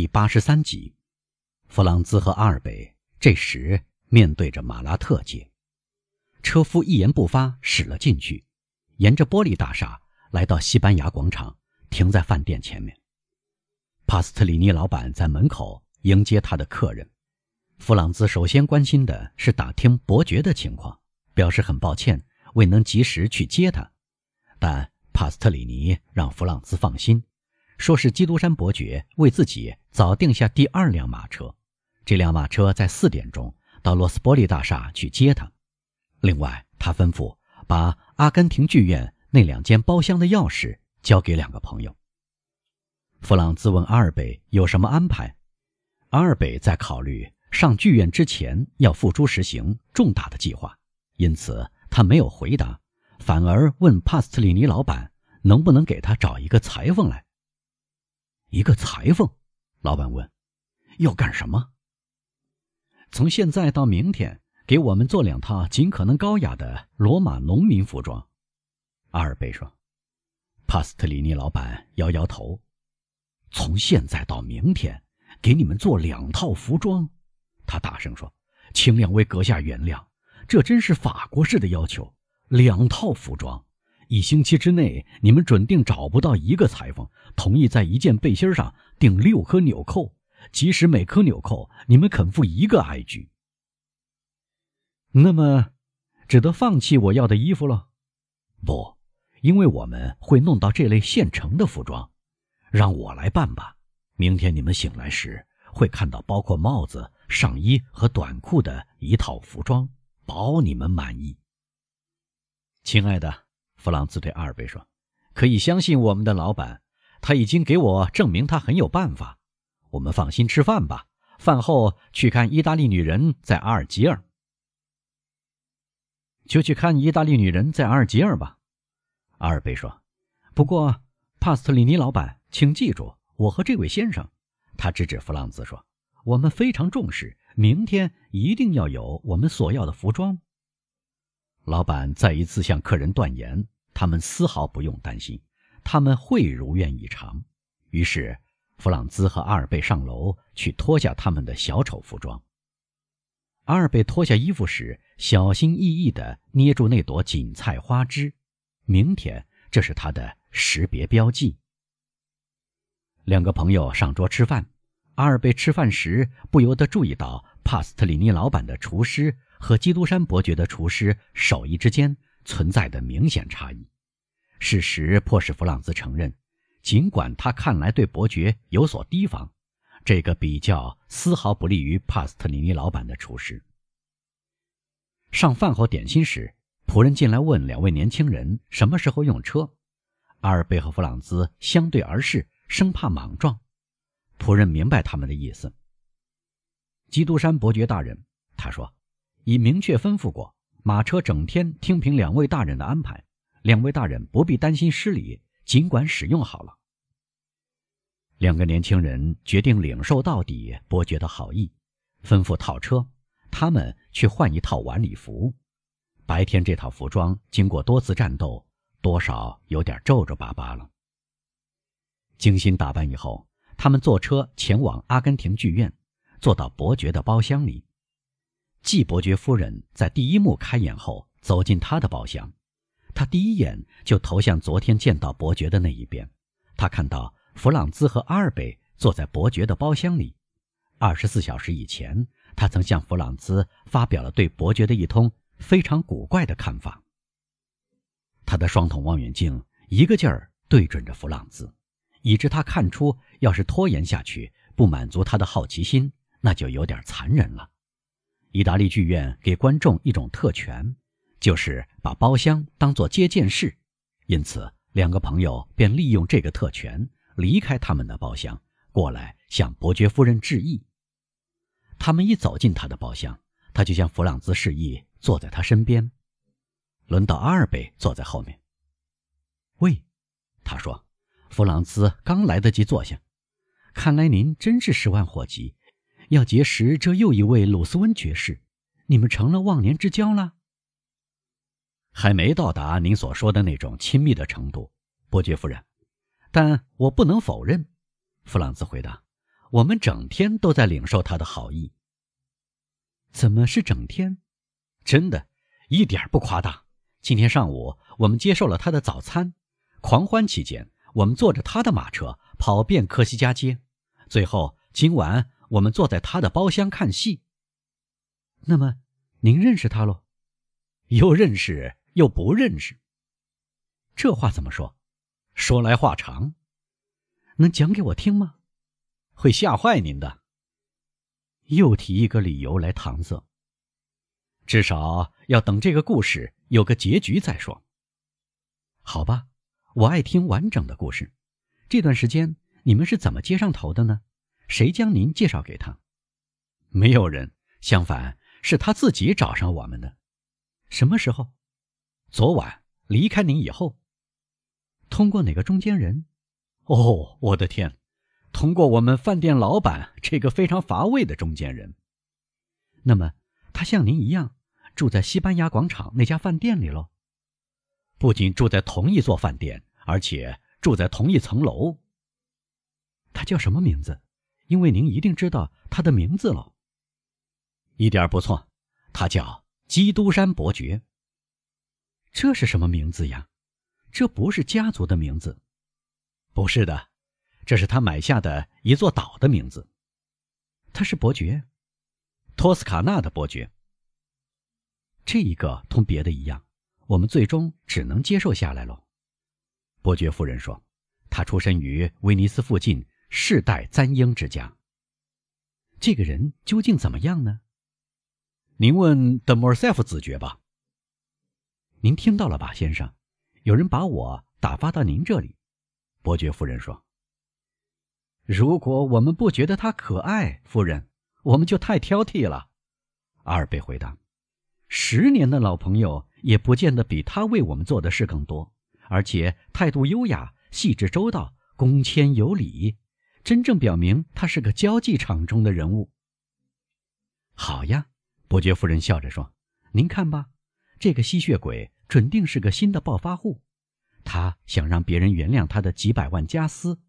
第八十三集，弗朗兹和阿尔贝这时面对着马拉特街，车夫一言不发驶了进去，沿着玻璃大厦来到西班牙广场，停在饭店前面。帕斯特里尼老板在门口迎接他的客人。弗朗兹首先关心的是打听伯爵的情况，表示很抱歉未能及时去接他，但帕斯特里尼让弗朗兹放心。说是基督山伯爵为自己早定下第二辆马车，这辆马车在四点钟到罗斯伯利大厦去接他。另外，他吩咐把阿根廷剧院那两间包厢的钥匙交给两个朋友。弗朗兹问阿尔贝有什么安排，阿尔贝在考虑上剧院之前要付诸实行重大的计划，因此他没有回答，反而问帕斯特里尼老板能不能给他找一个裁缝来。一个裁缝，老板问：“要干什么？”从现在到明天，给我们做两套尽可能高雅的罗马农民服装。”阿尔贝说。帕斯特里尼老板摇摇头：“从现在到明天，给你们做两套服装。”他大声说：“请两位阁下原谅，这真是法国式的要求，两套服装。”一星期之内，你们准定找不到一个裁缝同意在一件背心上钉六颗纽扣，即使每颗纽扣你们肯付一个埃居。那么，只得放弃我要的衣服了？不，因为我们会弄到这类现成的服装，让我来办吧。明天你们醒来时会看到包括帽子、上衣和短裤的一套服装，保你们满意，亲爱的。弗朗兹对阿尔贝说：“可以相信我们的老板，他已经给我证明他很有办法。我们放心吃饭吧，饭后去看意大利女人在阿尔及尔。就去看意大利女人在阿尔及尔吧。”阿尔贝说：“不过，帕斯特里尼老板，请记住，我和这位先生，他指指弗朗兹说，我们非常重视，明天一定要有我们所要的服装。”老板再一次向客人断言，他们丝毫不用担心，他们会如愿以偿。于是，弗朗兹和阿尔贝上楼去脱下他们的小丑服装。阿尔贝脱下衣服时，小心翼翼地捏住那朵锦菜花枝。明天，这是他的识别标记。两个朋友上桌吃饭，阿尔贝吃饭时不由得注意到帕斯特里尼老板的厨师。和基督山伯爵的厨师手艺之间存在的明显差异，事实迫使弗朗兹承认，尽管他看来对伯爵有所提防，这个比较丝毫不利于帕斯特里尼老板的厨师。上饭后点心时，仆人进来问两位年轻人什么时候用车。阿尔贝和弗朗兹相对而视，生怕莽撞。仆人明白他们的意思。基督山伯爵大人，他说。已明确吩咐过，马车整天听凭两位大人的安排，两位大人不必担心失礼，尽管使用好了。两个年轻人决定领受到底伯爵的好意，吩咐套车，他们去换一套晚礼服。白天这套服装经过多次战斗，多少有点皱皱巴巴了。精心打扮以后，他们坐车前往阿根廷剧院，坐到伯爵的包厢里。季伯爵夫人在第一幕开演后走进他的包厢，他第一眼就投向昨天见到伯爵的那一边。他看到弗朗兹和阿尔贝坐在伯爵的包厢里。二十四小时以前，他曾向弗朗兹发表了对伯爵的一通非常古怪的看法。他的双筒望远镜一个劲儿对准着弗朗兹，以致他看出，要是拖延下去，不满足他的好奇心，那就有点残忍了。意大利剧院给观众一种特权，就是把包厢当作接见室，因此两个朋友便利用这个特权离开他们的包厢，过来向伯爵夫人致意。他们一走进他的包厢，他就向弗朗兹示意坐在他身边。轮到阿尔贝坐在后面。喂，他说，弗朗兹刚来得及坐下，看来您真是十万火急。要结识这又一位鲁斯温爵士，你们成了忘年之交了。还没到达您所说的那种亲密的程度，伯爵夫人。但我不能否认，弗朗兹回答：“我们整天都在领受他的好意。怎么是整天？真的，一点不夸大。今天上午我们接受了他的早餐，狂欢期间我们坐着他的马车跑遍科西嘉街，最后今晚我们坐在他的包厢看戏。那么，您认识他喽？又认识又不认识。这话怎么说？说来话长，能讲给我听吗？会吓坏您的。又提一个理由来搪塞。至少要等这个故事有个结局再说。好吧，我爱听完整的故事。这段时间你们是怎么接上头的呢？谁将您介绍给他？没有人，相反是他自己找上我们的。什么时候？昨晚离开您以后。通过哪个中间人？哦，我的天！通过我们饭店老板这个非常乏味的中间人。那么他像您一样住在西班牙广场那家饭店里喽？不仅住在同一座饭店，而且住在同一层楼。他叫什么名字？因为您一定知道他的名字喽。一点不错，他叫基督山伯爵。这是什么名字呀？这不是家族的名字，不是的，这是他买下的一座岛的名字。他是伯爵，托斯卡纳的伯爵。这一个同别的一样，我们最终只能接受下来喽。伯爵夫人说：“他出身于威尼斯附近世代簪缨之家。这个人究竟怎么样呢？您问德莫塞夫子爵吧。您听到了吧，先生？”有人把我打发到您这里，伯爵夫人说：“如果我们不觉得他可爱，夫人，我们就太挑剔了。”阿尔贝回答：“十年的老朋友也不见得比他为我们做的事更多，而且态度优雅、细致周到、恭谦有礼，真正表明他是个交际场中的人物。”好呀，伯爵夫人笑着说：“您看吧，这个吸血鬼。”准定是个新的暴发户，他想让别人原谅他的几百万家私，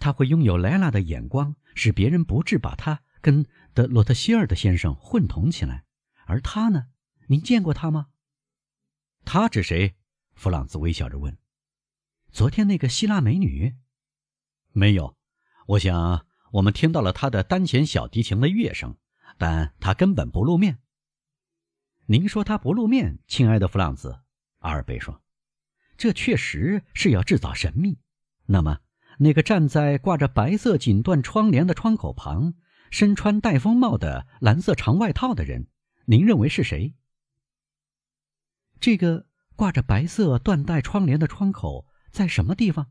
他会拥有莱拉的眼光，使别人不致把他跟德洛特希尔的先生混同起来。而他呢？您见过他吗？他指谁？弗朗兹微笑着问。昨天那个希腊美女？没有。我想我们听到了他的单弦小提琴的乐声，但他根本不露面。您说他不露面，亲爱的弗朗兹？阿尔贝说：“这确实是要制造神秘。那么，那个站在挂着白色锦缎窗帘的窗口旁、身穿戴风帽的蓝色长外套的人，您认为是谁？”这个挂着白色缎带窗帘的窗口在什么地方？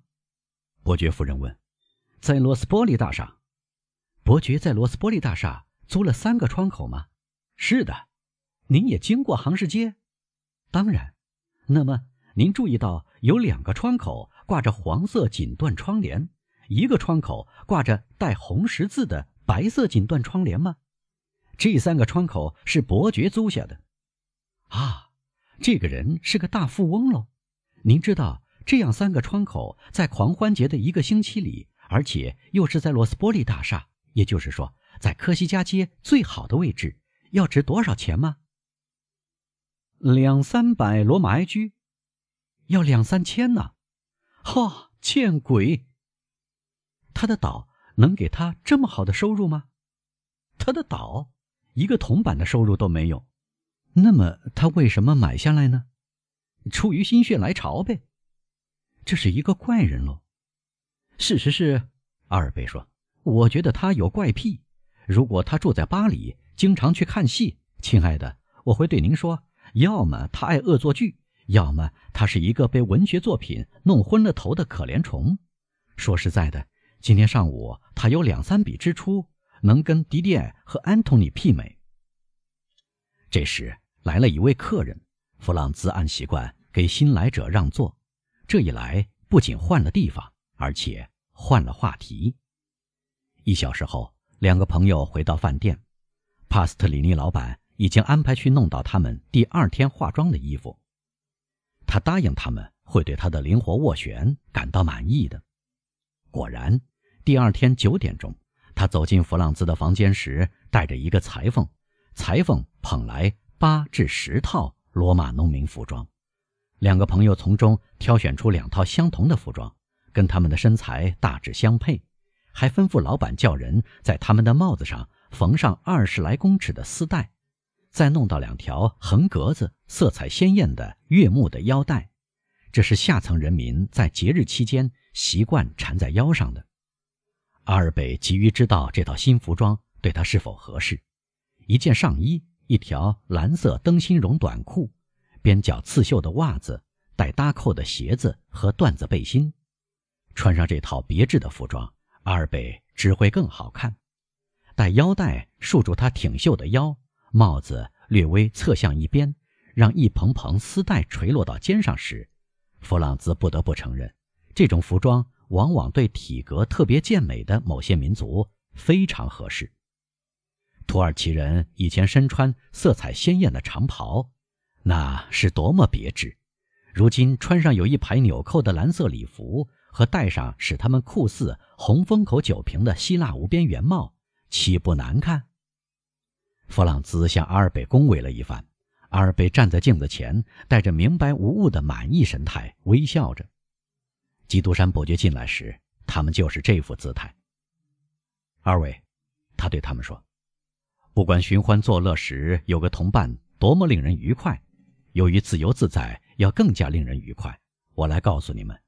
伯爵夫人问。“在罗斯波利大厦。”伯爵在罗斯波利大厦租了三个窗口吗？“是的。”“您也经过杭市街？”“当然。”那么，您注意到有两个窗口挂着黄色锦缎窗帘，一个窗口挂着带红十字的白色锦缎窗帘吗？这三个窗口是伯爵租下的。啊，这个人是个大富翁喽！您知道，这样三个窗口在狂欢节的一个星期里，而且又是在罗斯波利大厦，也就是说，在科西嘉街最好的位置，要值多少钱吗？两三百罗马埃居，要两三千呢！哈，见鬼！他的岛能给他这么好的收入吗？他的岛一个铜板的收入都没有，那么他为什么买下来呢？出于心血来潮呗。这是一个怪人喽。事实是，阿尔贝说，我觉得他有怪癖。如果他住在巴黎，经常去看戏，亲爱的，我会对您说。要么他爱恶作剧，要么他是一个被文学作品弄昏了头的可怜虫。说实在的，今天上午他有两三笔支出，能跟迪迪埃和安东尼媲美。这时来了一位客人，弗朗兹按习惯给新来者让座。这一来，不仅换了地方，而且换了话题。一小时后，两个朋友回到饭店，帕斯特里尼老板。已经安排去弄到他们第二天化妆的衣服。他答应他们会对他的灵活斡旋感到满意的。果然，第二天九点钟，他走进弗朗兹的房间时，带着一个裁缝，裁缝捧来八至十套罗马农民服装。两个朋友从中挑选出两套相同的服装，跟他们的身材大致相配，还吩咐老板叫人在他们的帽子上缝上二十来公尺的丝带，再弄到两条横格子、色彩鲜艳的悦目的腰带。这是下层人民在节日期间习惯缠在腰上的。阿尔贝急于知道这套新服装对他是否合适：一件上衣，一条蓝色灯芯绒短裤。边角刺绣的袜子、带搭扣的鞋子和缎子背心，穿上这套别致的服装，阿尔贝只会更好看。带腰带束住他挺秀的腰，帽子略微侧向一边，让一蓬蓬丝带垂落到肩上时，弗朗兹不得不承认，这种服装往往对体格特别健美的某些民族非常合适。土耳其人以前身穿色彩鲜艳的长袍。那是多么别致！如今穿上有一排纽扣的蓝色礼服，和戴上使他们酷似红封口酒瓶的希腊无边圆帽，岂不难看？弗朗兹向阿尔贝恭维了一番。阿尔贝站在镜子前，带着明白无误的满意神态，微笑着。基督山伯爵进来时，他们就是这副姿态。二位，他对他们说：“不管寻欢作乐时有个同伴，多么令人愉快。”由于自由自在，要更加令人愉快。我来告诉你们，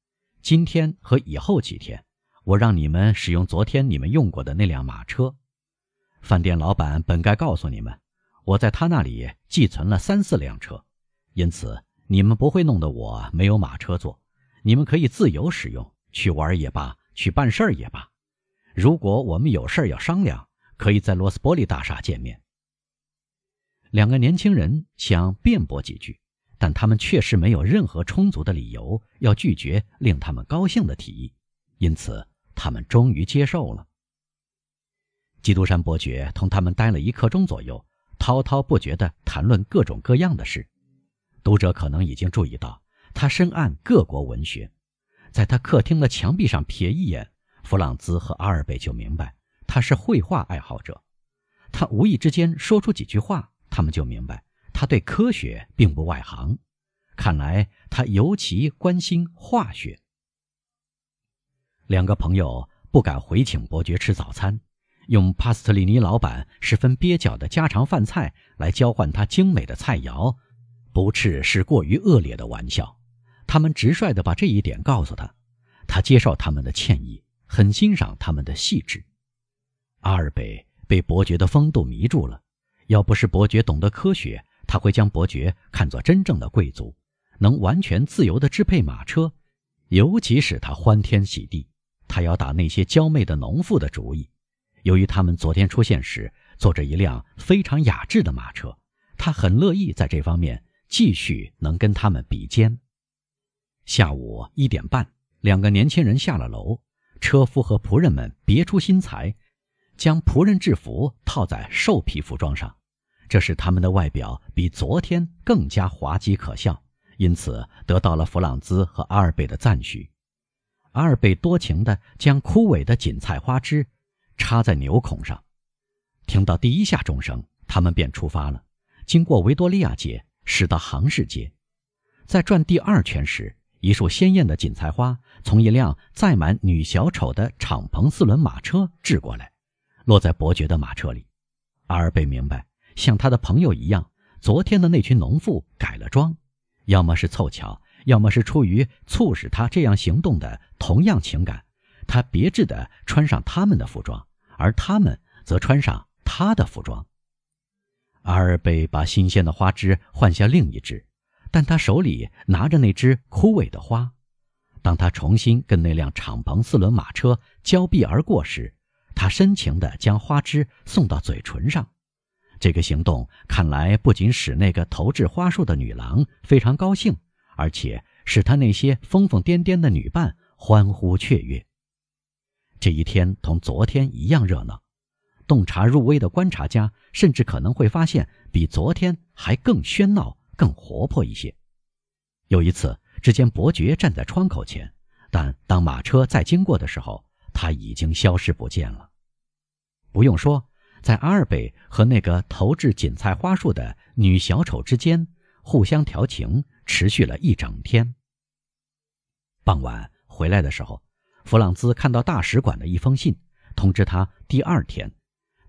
今天和以后几天，我让你们使用昨天你们用过的那辆马车。饭店老板本该告诉你们，我在他那里寄存了三四辆车，因此你们不会弄得我没有马车坐。你们可以自由使用，去玩也罢，去办事儿也罢。如果我们有事儿要商量，可以在罗斯伯利大厦见面。两个年轻人想辩驳几句，但他们确实没有任何充足的理由要拒绝令他们高兴的提议，因此他们终于接受了。基督山伯爵同他们待了一刻钟左右，滔滔不绝地谈论各种各样的事。读者可能已经注意到，他深谙各国文学，在他客厅的墙壁上瞥一眼，弗朗兹和阿尔贝就明白他是绘画爱好者。他无意之间说出几句话。他们就明白，他对科学并不外行，看来他尤其关心化学。两个朋友不敢回请伯爵吃早餐，用帕斯特里尼老板十分蹩脚的家常饭菜来交换他精美的菜肴，不啻是过于恶劣的玩笑。他们直率地把这一点告诉他，他接受他们的歉意，很欣赏他们的细致。阿尔贝被伯爵的风度迷住了。要不是伯爵懂得科学，他会将伯爵看作真正的贵族，能完全自由地支配马车，尤其使他欢天喜地。他要打那些娇媚的农妇的主意。由于他们昨天出现时坐着一辆非常雅致的马车，他很乐意在这方面继续能跟他们比肩。下午一点半，两个年轻人下了楼，车夫和仆人们别出心裁，将仆人制服套在兽皮服装上。这使他们的外表比昨天更加滑稽可笑，因此得到了弗朗兹和阿尔贝的赞许。阿尔贝多情地将枯萎的锦菜花枝插在牛孔上。听到第一下钟声，他们便出发了，经过维多利亚街，驶到杭市街。在转第二圈时，一束鲜艳的锦菜花从一辆载满女小丑的敞篷四轮马车掷过来，落在伯爵的马车里。阿尔贝明白。像他的朋友一样，昨天的那群农妇改了装，要么是凑巧，要么是出于促使他这样行动的同样情感。他别致地穿上他们的服装，而他们则穿上他的服装。阿尔贝把新鲜的花枝换下另一只，但他手里拿着那只枯萎的花。当他重新跟那辆敞篷四轮马车交臂而过时，他深情地将花枝送到嘴唇上。这个行动看来不仅使那个投掷花束的女郎非常高兴，而且使他那些疯疯癫癫的女伴欢呼雀跃。这一天同昨天一样热闹，洞察入微的观察家甚至可能会发现比昨天还更喧闹、更活泼一些。有一次，只见伯爵站在窗口前，但当马车再经过的时候，他已经消失不见了。不用说，在阿尔贝和那个投掷锦菜花束的女小丑之间互相调情，持续了一整天。傍晚回来的时候，弗朗兹看到大使馆的一封信，通知他第二天，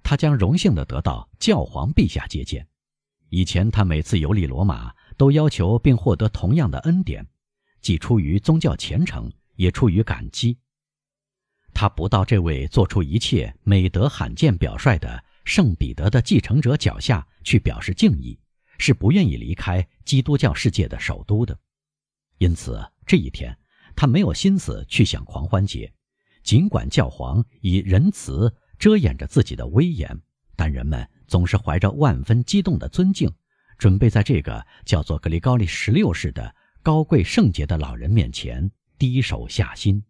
他将荣幸地得到教皇陛下接见。以前他每次游历罗马，都要求并获得同样的恩典，既出于宗教虔诚，也出于感激。他不到这位做出一切美德罕见表率的圣彼得的继承者脚下去表示敬意，是不愿意离开基督教世界的首都的。因此这一天，他没有心思去想狂欢节。尽管教皇以仁慈遮掩着自己的威严，但人们。总是怀着万分激动的尊敬，准备在这个叫做格里高利十六世的高贵圣洁的老人面前低手下心。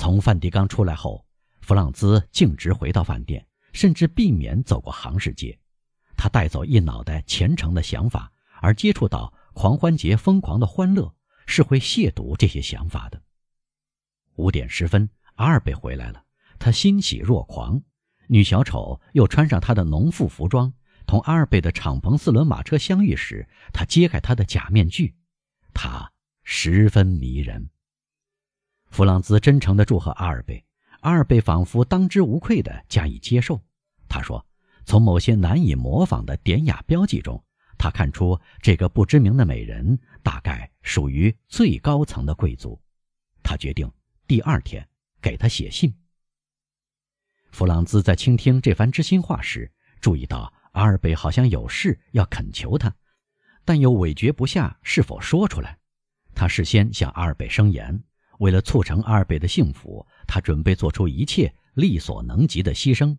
从梵蒂冈出来后，弗朗兹径直回到饭店，甚至避免走过杭市街。他带走一脑袋虔诚的想法，而接触到狂欢节疯狂的欢乐，是会亵渎这些想法的。五点十分，阿尔贝回来了，他欣喜若狂。女小丑又穿上她的农妇服装，同阿尔贝的敞篷四轮马车相遇时，她揭开她的假面具，她十分迷人。弗朗兹真诚地祝贺阿尔贝，阿尔贝仿佛当之无愧地加以接受。他说：“从某些难以模仿的典雅标记中，他看出这个不知名的美人大概属于最高层的贵族。”他决定第二天给他写信。弗朗兹在倾听这番知心话时，注意到阿尔贝好像有事要恳求他，但又委决不下是否说出来。他事先向阿尔贝声言，为了促成二贝的幸福，他准备做出一切力所能及的牺牲。